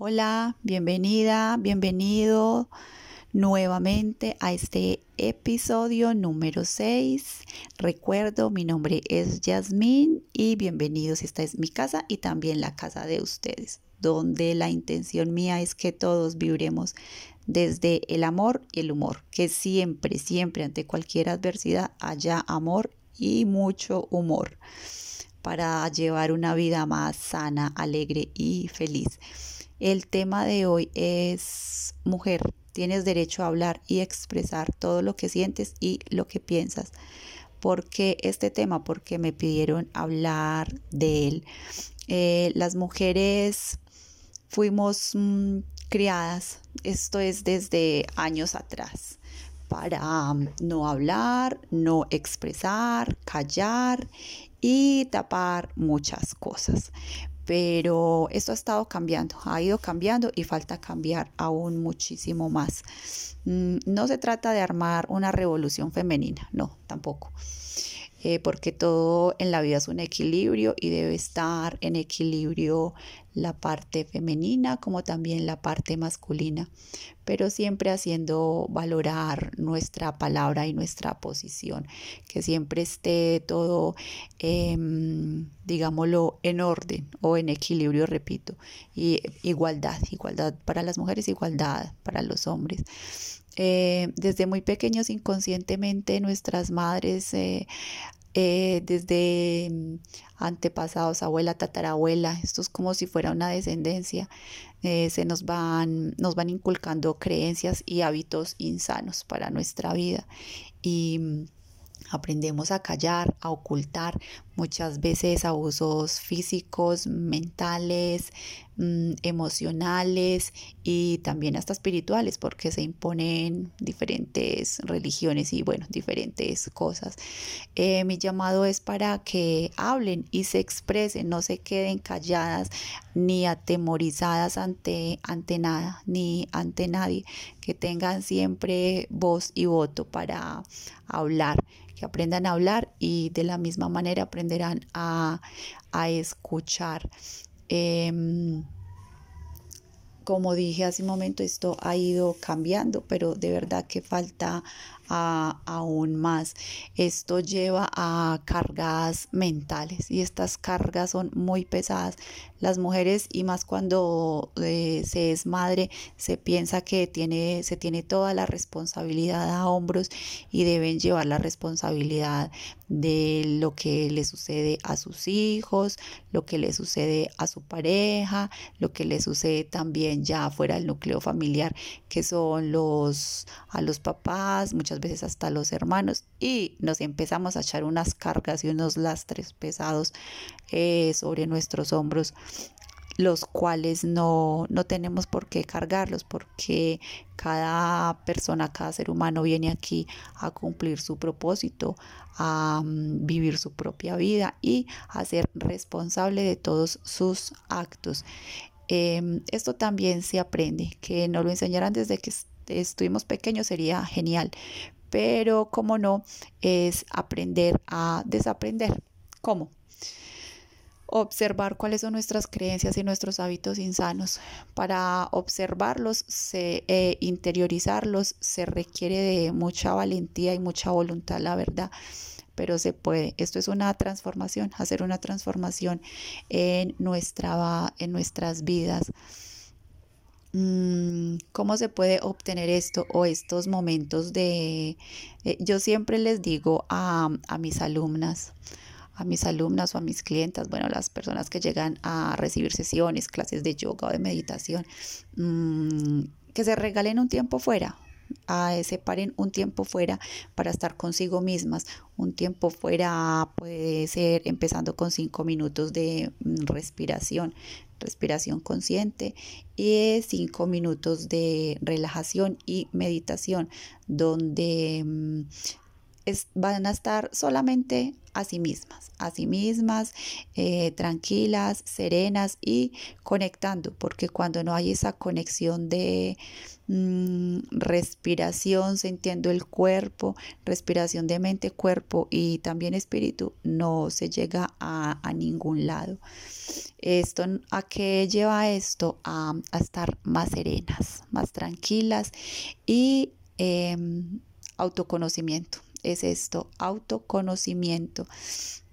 Hola, bienvenida, bienvenido nuevamente a este episodio número 6. Recuerdo, mi nombre es Yasmín y bienvenidos. Esta es mi casa y también la casa de ustedes, donde la intención mía es que todos viviremos desde el amor y el humor, que siempre, siempre ante cualquier adversidad haya amor y mucho humor para llevar una vida más sana, alegre y feliz. El tema de hoy es mujer, tienes derecho a hablar y expresar todo lo que sientes y lo que piensas. ¿Por qué este tema? Porque me pidieron hablar de él. Eh, las mujeres fuimos mm, criadas, esto es desde años atrás, para mm, no hablar, no expresar, callar y tapar muchas cosas pero esto ha estado cambiando, ha ido cambiando y falta cambiar aún muchísimo más. Mm, no se trata de armar una revolución femenina, no, tampoco. Eh, porque todo en la vida es un equilibrio y debe estar en equilibrio la parte femenina como también la parte masculina, pero siempre haciendo valorar nuestra palabra y nuestra posición, que siempre esté todo, em, digámoslo, en orden o en equilibrio, repito, y igualdad, igualdad para las mujeres, igualdad para los hombres. Eh, desde muy pequeños inconscientemente nuestras madres eh, eh, desde mm, antepasados, abuela, tatarabuela, esto es como si fuera una descendencia, se nos van, nos van inculcando creencias y hábitos insanos para nuestra vida. Y mm, aprendemos a callar, a ocultar muchas veces abusos físicos, mentales, mm, emocionales y también hasta espirituales porque se imponen diferentes religiones y bueno, diferentes cosas. Eh, mi llamado es para que hablen y se expresen, no se queden calladas ni atemorizadas ante, ante nada ni ante nadie, que tengan siempre voz y voto para hablar que aprendan a hablar y de la misma manera a, escuchar. Em, como dije hace un momento, esto ha ido cambiando, pero de verdad que falta aún más. Esto lleva a cargas mentales y estas cargas son muy pesadas. Las mujeres y más cuando eh, se es madre se piensa que tiene, se tiene toda la responsabilidad a hombros y deben llevar la responsabilidad de lo que le sucede a sus hijos, lo que le sucede a su pareja, lo que le sucede también ya fuera del núcleo familiar, que son los a los papás, muchas veces hasta los hermanos, y nos empezamos a echar unas cargas y unos lastres pesados eh, sobre nuestros hombros los cuales no, no tenemos por qué cargarlos, porque cada persona, cada ser humano viene aquí a cumplir su propósito, a mm, vivir su propia vida y a ser responsable de todos sus actos. Em, esto también se aprende, que no lo enseñarán desde que estuvimos pequeños sería genial, pero como no, es aprender a desaprender. ¿Cómo? Observar cuáles son nuestras creencias y nuestros hábitos insanos. Para observarlos, se, eh, interiorizarlos, se requiere de mucha valentía y mucha voluntad, la verdad, pero se puede. Esto es una transformación, hacer una transformación en, nuestra, en nuestras vidas. Mm, ¿Cómo se puede obtener esto o estos momentos de... Eh, yo siempre les digo a, mis alumnas, a mis alumnas o a mis clientas, bueno, las personas que llegan a recibir sesiones, clases de yoga o de meditación, mm, que se regalen un tiempo fuera, a separen un tiempo fuera para estar consigo mismas. Un tiempo fuera puede ser empezando con cinco minutos de mm, respiración, respiración consciente y cinco minutos de relajación y meditación donde van a estar solamente a sí mismas, a sí mismas, eh, tranquilas, serenas y conectando, porque cuando no hay esa conexión de mm, respiración, sintiendo el cuerpo, respiración de mente, cuerpo y también espíritu, no se llega a, ningún lado. Esto, ¿A qué lleva esto? A, estar más serenas, más tranquilas y em, autoconocimiento es esto, autoconocimiento.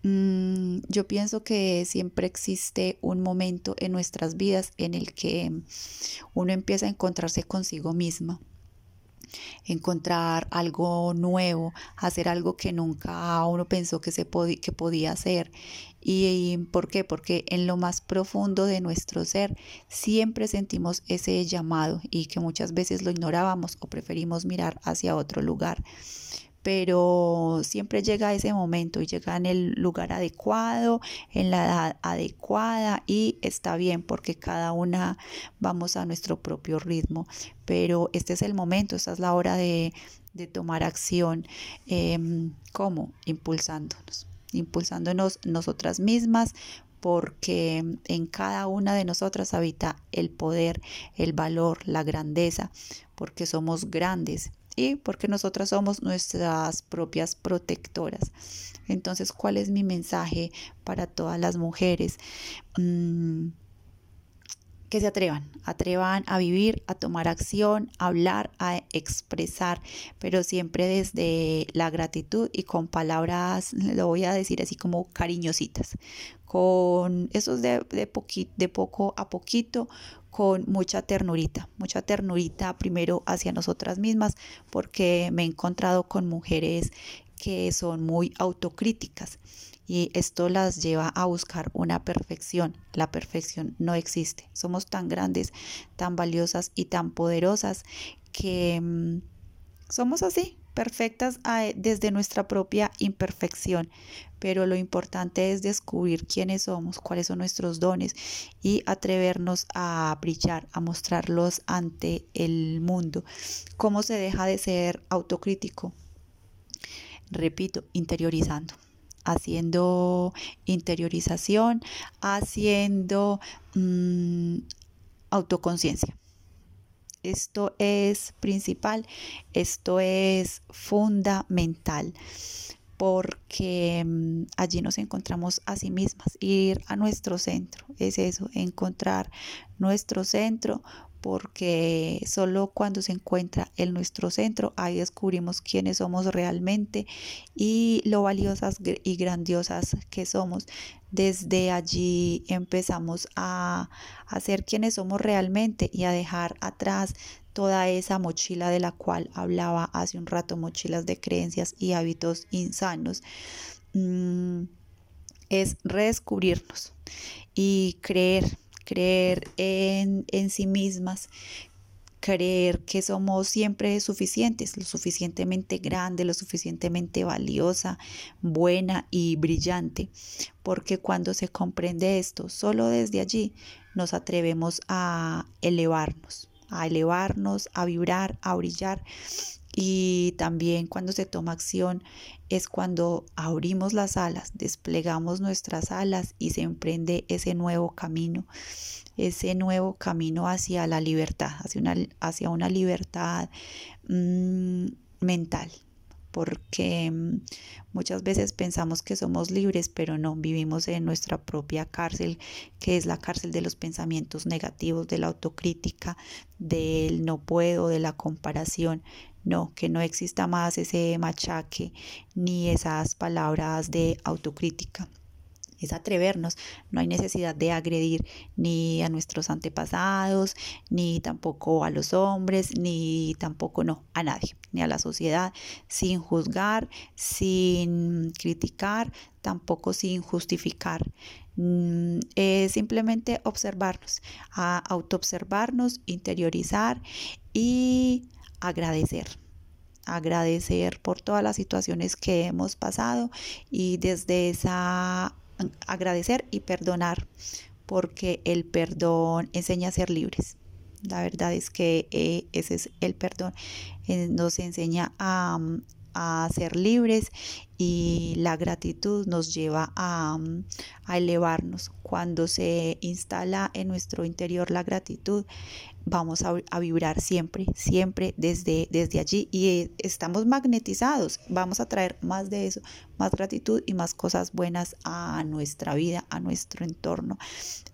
Mm, yo pienso que siempre existe un momento en nuestras vidas en el que uno empieza a encontrarse consigo misma encontrar algo nuevo, hacer algo que nunca uno pensó que, se que podía hacer. ¿Y por qué? Porque en lo más profundo de nuestro ser siempre sentimos ese llamado y que muchas veces lo ignorábamos o preferimos mirar hacia otro lugar pero siempre llega ese momento y llega en el lugar adecuado, en la edad adecuada y está bien porque cada una vamos a nuestro propio ritmo, pero este es el momento, esta es la hora de, tomar acción. Em, ¿Cómo? Impulsándonos, impulsándonos nosotras mismas porque en cada una de nosotras habita el poder, el valor, la grandeza, porque somos grandes y porque nosotras somos nuestras propias protectoras. Entonces, ¿cuál es mi mensaje para todas las mujeres? Mm, que se atrevan, atrevan a vivir, a tomar acción, a hablar, a expresar, pero siempre desde la gratitud y con palabras, lo voy a decir así como cariñositas, con esos de, de, de poco a poquito, con mucha ternurita, mucha ternurita primero hacia nosotras mismas, porque me he encontrado con mujeres que son muy autocríticas y esto las lleva a buscar una perfección. La perfección no existe. Somos tan grandes, tan valiosas y tan poderosas que mm, somos así, perfectas ah, desde nuestra propia imperfección, pero lo importante es descubrir quiénes somos, cuáles son nuestros dones y atrevernos a brillar, a mostrarlos ante el mundo. ¿Cómo se deja de ser autocrítico? Repito, interiorizando haciendo interiorización, haciendo mm, autoconciencia. Esto es principal, esto es fundamental porque mm, allí nos encontramos a sí mismas, ir a nuestro centro, es eso, encontrar nuestro centro, porque solo cuando se encuentra en nuestro centro, ahí descubrimos quiénes somos realmente y lo valiosas y grandiosas que somos. Desde allí empezamos a, ser quienes somos realmente y a dejar atrás toda esa mochila de la cual hablaba hace un rato, mochilas de creencias y hábitos insanos. Mm, es redescubrirnos y creer creer en, sí mismas, creer que somos siempre suficientes, lo suficientemente grande, lo suficientemente valiosa, buena y brillante, porque cuando se comprende esto, solo desde allí nos atrevemos a elevarnos, a elevarnos, a vibrar, a brillar y también cuando se toma acción es cuando abrimos las alas, desplegamos nuestras alas y se emprende ese nuevo camino, ese nuevo camino hacia la libertad, hacia una, hacia una libertad mm, mental, porque mm, muchas veces pensamos que somos libres, pero no, vivimos en nuestra propia cárcel, que es la cárcel de los pensamientos negativos, de la autocrítica, del no puedo, de la comparación. No, que no exista más ese machaque ni esas palabras de autocrítica es atrevernos. No hay necesidad de agredir ni a nuestros antepasados, ni tampoco a los hombres, ni tampoco no a nadie, ni a la sociedad, sin juzgar, sin criticar, tampoco sin justificar. Mm, es simplemente observarnos, a autoobservarnos, interiorizar y agradecer agradecer por todas las situaciones que hemos pasado y desde esa agradecer y perdonar porque el perdón enseña a ser libres. La verdad es que eh, ese es el perdón. Eh, nos enseña a, a ser libres y la gratitud nos lleva a, a elevarnos. Cuando se instala en nuestro interior la gratitud, vamos a, vibrar siempre, siempre desde, desde allí y estamos magnetizados. Vamos a traer más de eso, más gratitud y más cosas buenas a nuestra vida, a nuestro entorno.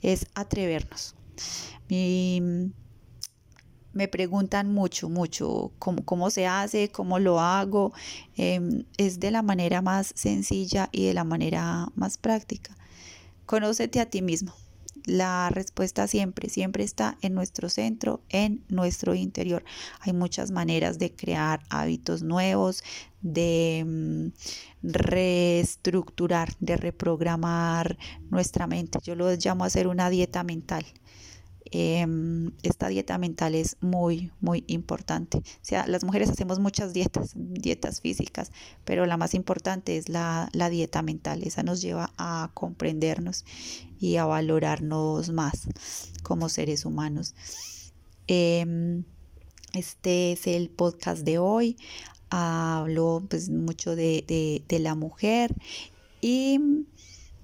Es atrevernos. Me preguntan mucho, mucho cómo, cómo, se hace, cómo lo hago. Em, es de la manera más sencilla y de la manera más práctica. Conócete a ti mismo. La respuesta siempre, siempre está en nuestro centro, en nuestro interior. Hay muchas maneras de crear hábitos nuevos, de mm, reestructurar, de reprogramar nuestra mente. Yo lo llamo hacer una dieta mental. Em, esta dieta mental es muy, muy importante. O sea, las mujeres hacemos muchas dietas, dietas físicas, pero la más importante es la, dieta mental. Esa nos lleva a comprendernos y a valorarnos más como seres humanos. Em, este es el podcast de hoy. Hablo pues mucho de, de la mujer y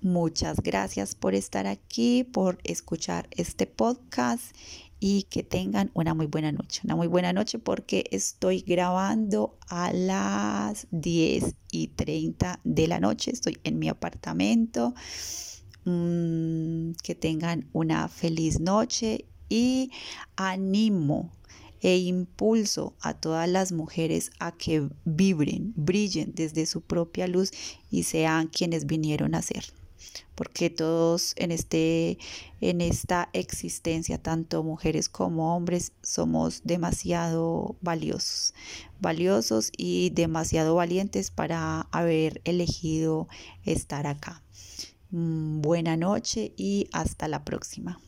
Muchas gracias por estar aquí, por escuchar este podcast y que tengan una muy buena noche. Una muy buena noche porque estoy grabando a las 10 y 30 de la noche. Estoy en mi apartamento. Mm, que tengan una feliz noche y animo e impulso a todas las mujeres a que vibren, brillen desde su propia luz y sean quienes vinieron a ser porque todos en, este, en esta existencia, tanto mujeres como hombres, somos demasiado valiosos, valiosos y demasiado valientes para haber elegido estar acá. Mm, buena noche y hasta la próxima.